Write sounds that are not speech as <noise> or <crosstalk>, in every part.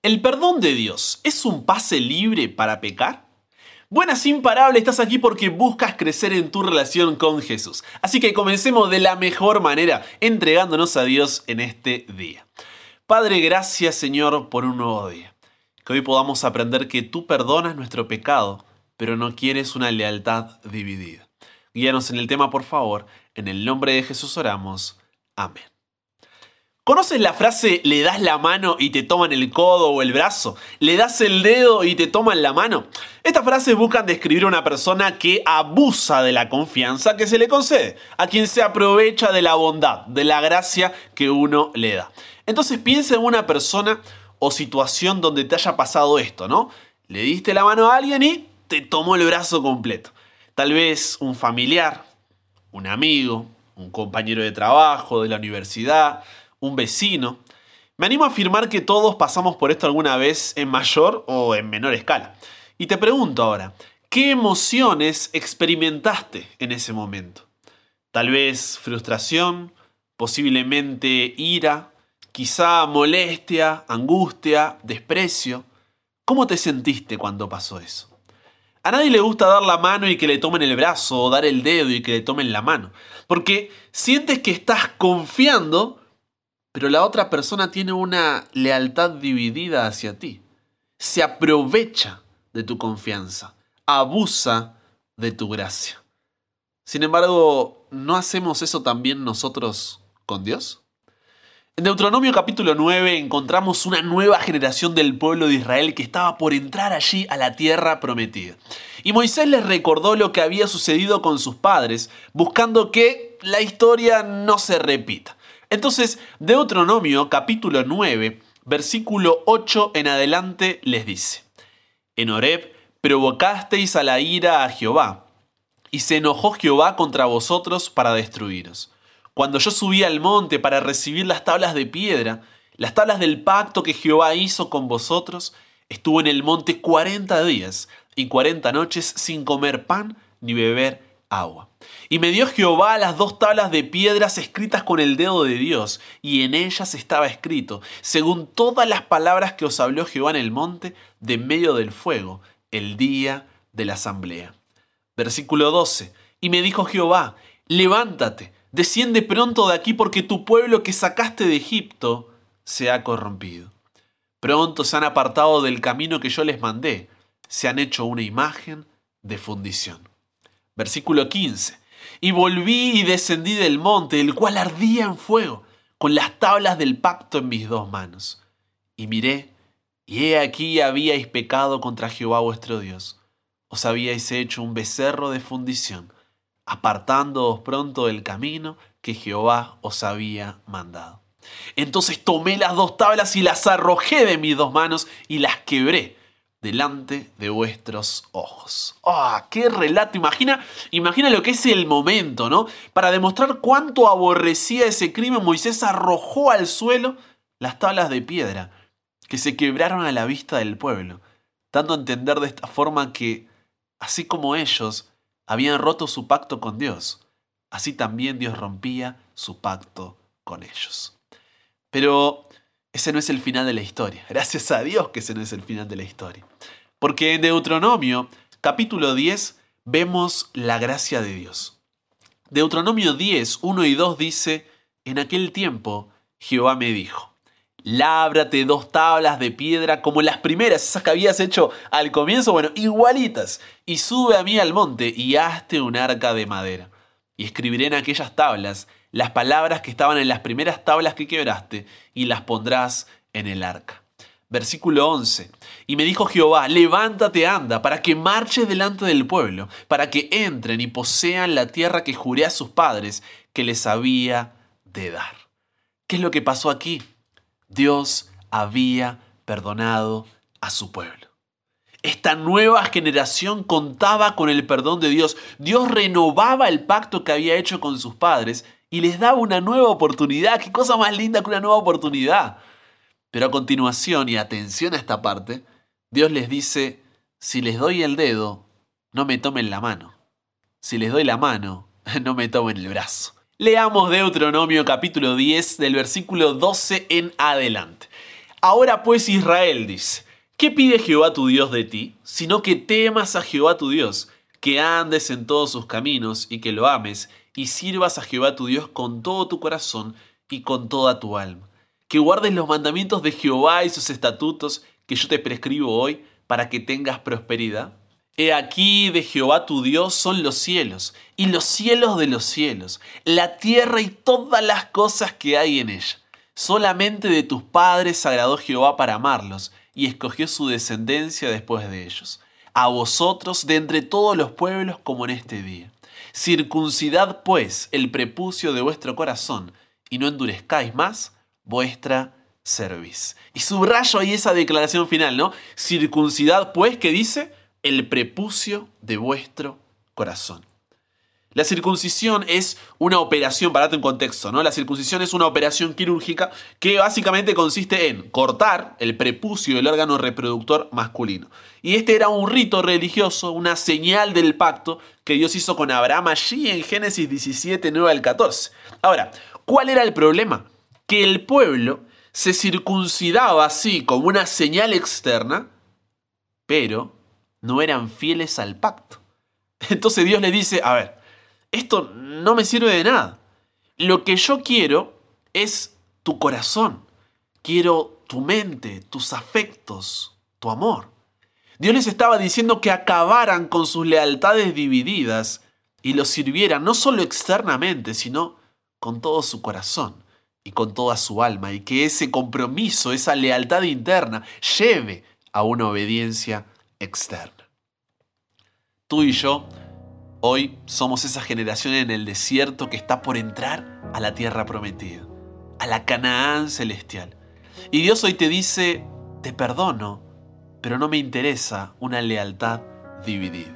¿El perdón de Dios es un pase libre para pecar? Buenas imparable, estás aquí porque buscas crecer en tu relación con Jesús. Así que comencemos de la mejor manera, entregándonos a Dios en este día. Padre, gracias Señor por un nuevo día. Que hoy podamos aprender que tú perdonas nuestro pecado, pero no quieres una lealtad dividida. Guíanos en el tema, por favor. En el nombre de Jesús oramos. Amén. ¿Conoces la frase le das la mano y te toman el codo o el brazo? ¿Le das el dedo y te toman la mano? Estas frases buscan describir a una persona que abusa de la confianza que se le concede, a quien se aprovecha de la bondad, de la gracia que uno le da. Entonces piensa en una persona o situación donde te haya pasado esto, ¿no? Le diste la mano a alguien y te tomó el brazo completo. Tal vez un familiar, un amigo, un compañero de trabajo, de la universidad, un vecino. Me animo a afirmar que todos pasamos por esto alguna vez en mayor o en menor escala. Y te pregunto ahora, ¿qué emociones experimentaste en ese momento? Tal vez frustración, posiblemente ira, quizá molestia, angustia, desprecio. ¿Cómo te sentiste cuando pasó eso? A nadie le gusta dar la mano y que le tomen el brazo o dar el dedo y que le tomen la mano, porque sientes que estás confiando pero la otra persona tiene una lealtad dividida hacia ti. Se aprovecha de tu confianza, abusa de tu gracia. Sin embargo, ¿no hacemos eso también nosotros con Dios? En Deuteronomio capítulo 9 encontramos una nueva generación del pueblo de Israel que estaba por entrar allí a la tierra prometida. Y Moisés les recordó lo que había sucedido con sus padres, buscando que la historia no se repita. Entonces, Deuteronomio capítulo 9, versículo 8 en adelante les dice, En Horeb provocasteis a la ira a Jehová, y se enojó Jehová contra vosotros para destruiros. Cuando yo subí al monte para recibir las tablas de piedra, las tablas del pacto que Jehová hizo con vosotros, estuve en el monte cuarenta días y cuarenta noches sin comer pan ni beber agua. Y me dio Jehová las dos tablas de piedras escritas con el dedo de Dios, y en ellas estaba escrito, según todas las palabras que os habló Jehová en el monte, de medio del fuego, el día de la asamblea. Versículo 12. Y me dijo Jehová, levántate, desciende pronto de aquí, porque tu pueblo que sacaste de Egipto se ha corrompido. Pronto se han apartado del camino que yo les mandé, se han hecho una imagen de fundición. Versículo 15. Y volví y descendí del monte, el cual ardía en fuego, con las tablas del pacto en mis dos manos. Y miré, y he aquí habíais pecado contra Jehová vuestro Dios. Os habíais hecho un becerro de fundición, apartándoos pronto del camino que Jehová os había mandado. Entonces tomé las dos tablas y las arrojé de mis dos manos y las quebré delante de vuestros ojos. ¡Ah! ¡Qué relato! Imagina, imagina lo que es el momento, ¿no? Para demostrar cuánto aborrecía ese crimen, Moisés arrojó al suelo las tablas de piedra que se quebraron a la vista del pueblo, dando a entender de esta forma que, así como ellos habían roto su pacto con Dios, así también Dios rompía su pacto con ellos. Pero ese no es el final de la historia. <laughs> Gracias a Dios que ese no es el final de la historia. Porque en Deuteronomio, capítulo 10, vemos la gracia de Dios. Deuteronomio 10, 1 y 2 dice, En aquel tiempo Jehová me dijo, Lábrate dos tablas de piedra como las primeras, esas que habías hecho al comienzo, bueno, igualitas, y sube a mí al monte y hazte un arca de madera. Y escribiré en aquellas tablas las palabras que estaban en las primeras tablas que quebraste y las pondrás en el arca. Versículo 11. Y me dijo Jehová, levántate, anda, para que marches delante del pueblo, para que entren y posean la tierra que juré a sus padres que les había de dar. ¿Qué es lo que pasó aquí? Dios había perdonado a su pueblo. Esta nueva generación contaba con el perdón de Dios. Dios renovaba el pacto que había hecho con sus padres y les daba una nueva oportunidad. ¿Qué cosa más linda que una nueva oportunidad? Pero a continuación, y atención a esta parte, Dios les dice, si les doy el dedo, no me tomen la mano. Si les doy la mano, <laughs> no me tomen el brazo. Leamos Deuteronomio capítulo 10 del versículo 12 en adelante. Ahora pues Israel dice, ¿qué pide Jehová tu Dios de ti? Sino que temas a Jehová tu Dios, que andes en todos sus caminos y que lo ames, y sirvas a Jehová tu Dios con todo tu corazón y con toda tu alma. Que guardes los mandamientos de Jehová y sus estatutos que yo te prescribo hoy para que tengas prosperidad. He aquí de Jehová tu Dios son los cielos, y los cielos de los cielos, la tierra y todas las cosas que hay en ella. Solamente de tus padres agradó Jehová para amarlos, y escogió su descendencia después de ellos. A vosotros de entre todos los pueblos como en este día. Circuncidad pues el prepucio de vuestro corazón, y no endurezcáis más vuestra cerviz. Y subrayo ahí esa declaración final, ¿no? Circuncidad pues, ¿qué dice? El prepucio de vuestro corazón. La circuncisión es una operación, para darte un contexto, ¿no? La circuncisión es una operación quirúrgica que básicamente consiste en cortar el prepucio del órgano reproductor masculino. Y este era un rito religioso, una señal del pacto que Dios hizo con Abraham allí en Génesis 17, 9 al 14. Ahora, ¿cuál era el problema? Que el pueblo se circuncidaba así como una señal externa, pero no eran fieles al pacto. Entonces Dios le dice, a ver, esto no me sirve de nada. Lo que yo quiero es tu corazón. Quiero tu mente, tus afectos, tu amor. Dios les estaba diciendo que acabaran con sus lealtades divididas y los sirvieran no solo externamente, sino con todo su corazón y con toda su alma, y que ese compromiso, esa lealtad interna, lleve a una obediencia externa. Tú y yo hoy somos esa generación en el desierto que está por entrar a la tierra prometida, a la Canaán celestial. Y Dios hoy te dice, te perdono, pero no me interesa una lealtad dividida.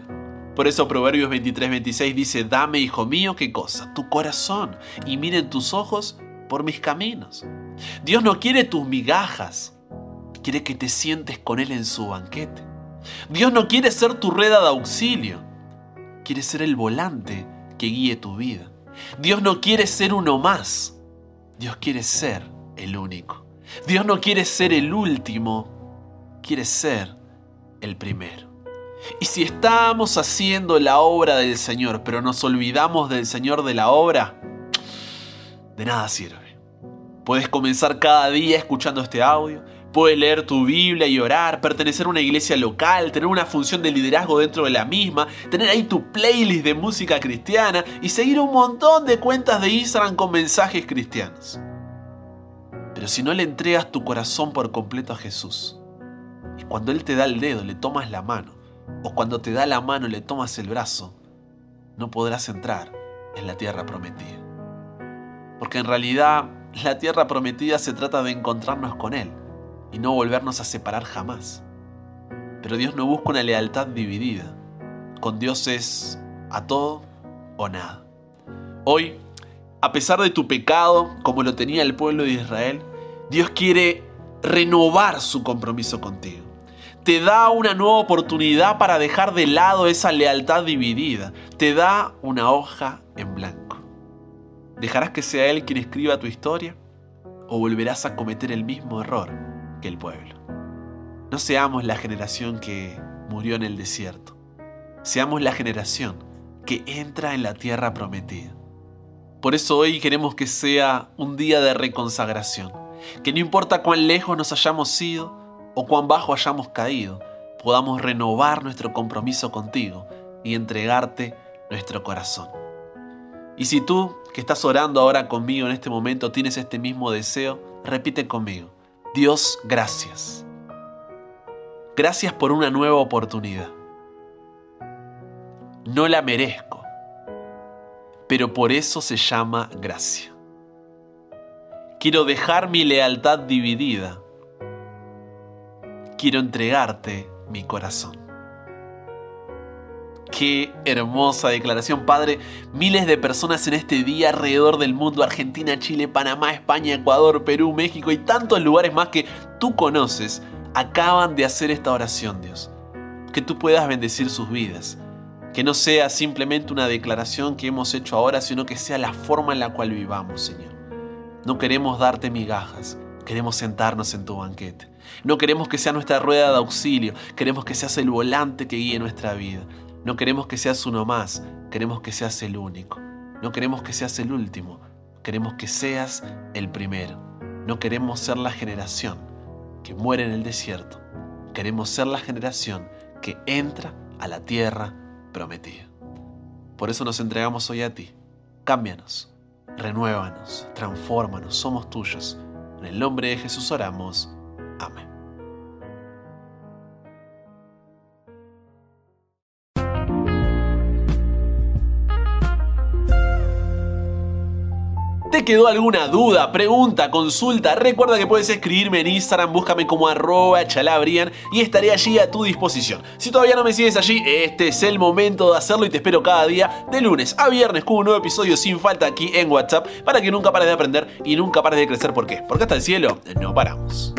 Por eso Proverbios 23, 26 dice, dame, hijo mío, qué cosa, tu corazón, y miren tus ojos por mis caminos. Dios no quiere tus migajas, quiere que te sientes con Él en su banquete. Dios no quiere ser tu rueda de auxilio, quiere ser el volante que guíe tu vida. Dios no quiere ser uno más, Dios quiere ser el único. Dios no quiere ser el último, quiere ser el primero. Y si estamos haciendo la obra del Señor, pero nos olvidamos del Señor de la obra, de nada sirve. Puedes comenzar cada día escuchando este audio, puedes leer tu Biblia y orar, pertenecer a una iglesia local, tener una función de liderazgo dentro de la misma, tener ahí tu playlist de música cristiana y seguir un montón de cuentas de Instagram con mensajes cristianos. Pero si no le entregas tu corazón por completo a Jesús, y cuando Él te da el dedo le tomas la mano, o cuando te da la mano le tomas el brazo, no podrás entrar en la tierra prometida. Porque en realidad la tierra prometida se trata de encontrarnos con Él y no volvernos a separar jamás. Pero Dios no busca una lealtad dividida. Con Dios es a todo o nada. Hoy, a pesar de tu pecado, como lo tenía el pueblo de Israel, Dios quiere renovar su compromiso contigo. Te da una nueva oportunidad para dejar de lado esa lealtad dividida. Te da una hoja en blanco. ¿Dejarás que sea Él quien escriba tu historia? ¿O volverás a cometer el mismo error que el pueblo? No seamos la generación que murió en el desierto. Seamos la generación que entra en la tierra prometida. Por eso hoy queremos que sea un día de reconsagración. Que no importa cuán lejos nos hayamos ido o cuán bajo hayamos caído, podamos renovar nuestro compromiso contigo y entregarte nuestro corazón. Y si tú que estás orando ahora conmigo en este momento tienes este mismo deseo, repite conmigo. Dios, gracias. Gracias por una nueva oportunidad. No la merezco, pero por eso se llama gracia. Quiero dejar mi lealtad dividida. Quiero entregarte mi corazón. Qué hermosa declaración, Padre. Miles de personas en este día alrededor del mundo, Argentina, Chile, Panamá, España, Ecuador, Perú, México y tantos lugares más que tú conoces, acaban de hacer esta oración, Dios. Que tú puedas bendecir sus vidas. Que no sea simplemente una declaración que hemos hecho ahora, sino que sea la forma en la cual vivamos, Señor. No queremos darte migajas, Queremos sentarnos en tu banquete. No queremos que sea nuestra rueda de auxilio, queremos que seas el volante que guíe nuestra vida. No queremos que seas uno más, queremos que seas el único. No queremos que seas el último, queremos que seas el primero. No queremos ser la generación que muere en el desierto, queremos ser la generación que entra a la tierra prometida. Por eso nos entregamos hoy a ti. Cámbianos, renuévanos, transfórmanos, somos tuyos. En el nombre de Jesús oramos. Amén. ¿Te quedó alguna duda, pregunta, consulta? Recuerda que puedes escribirme en Instagram, búscame como arroba chalabrian y estaré allí a tu disposición. Si todavía no me sigues allí, este es el momento de hacerlo y te espero cada día de lunes a viernes con un nuevo episodio sin falta aquí en WhatsApp para que nunca pares de aprender y nunca pares de crecer. ¿Por qué? Porque hasta el cielo no paramos.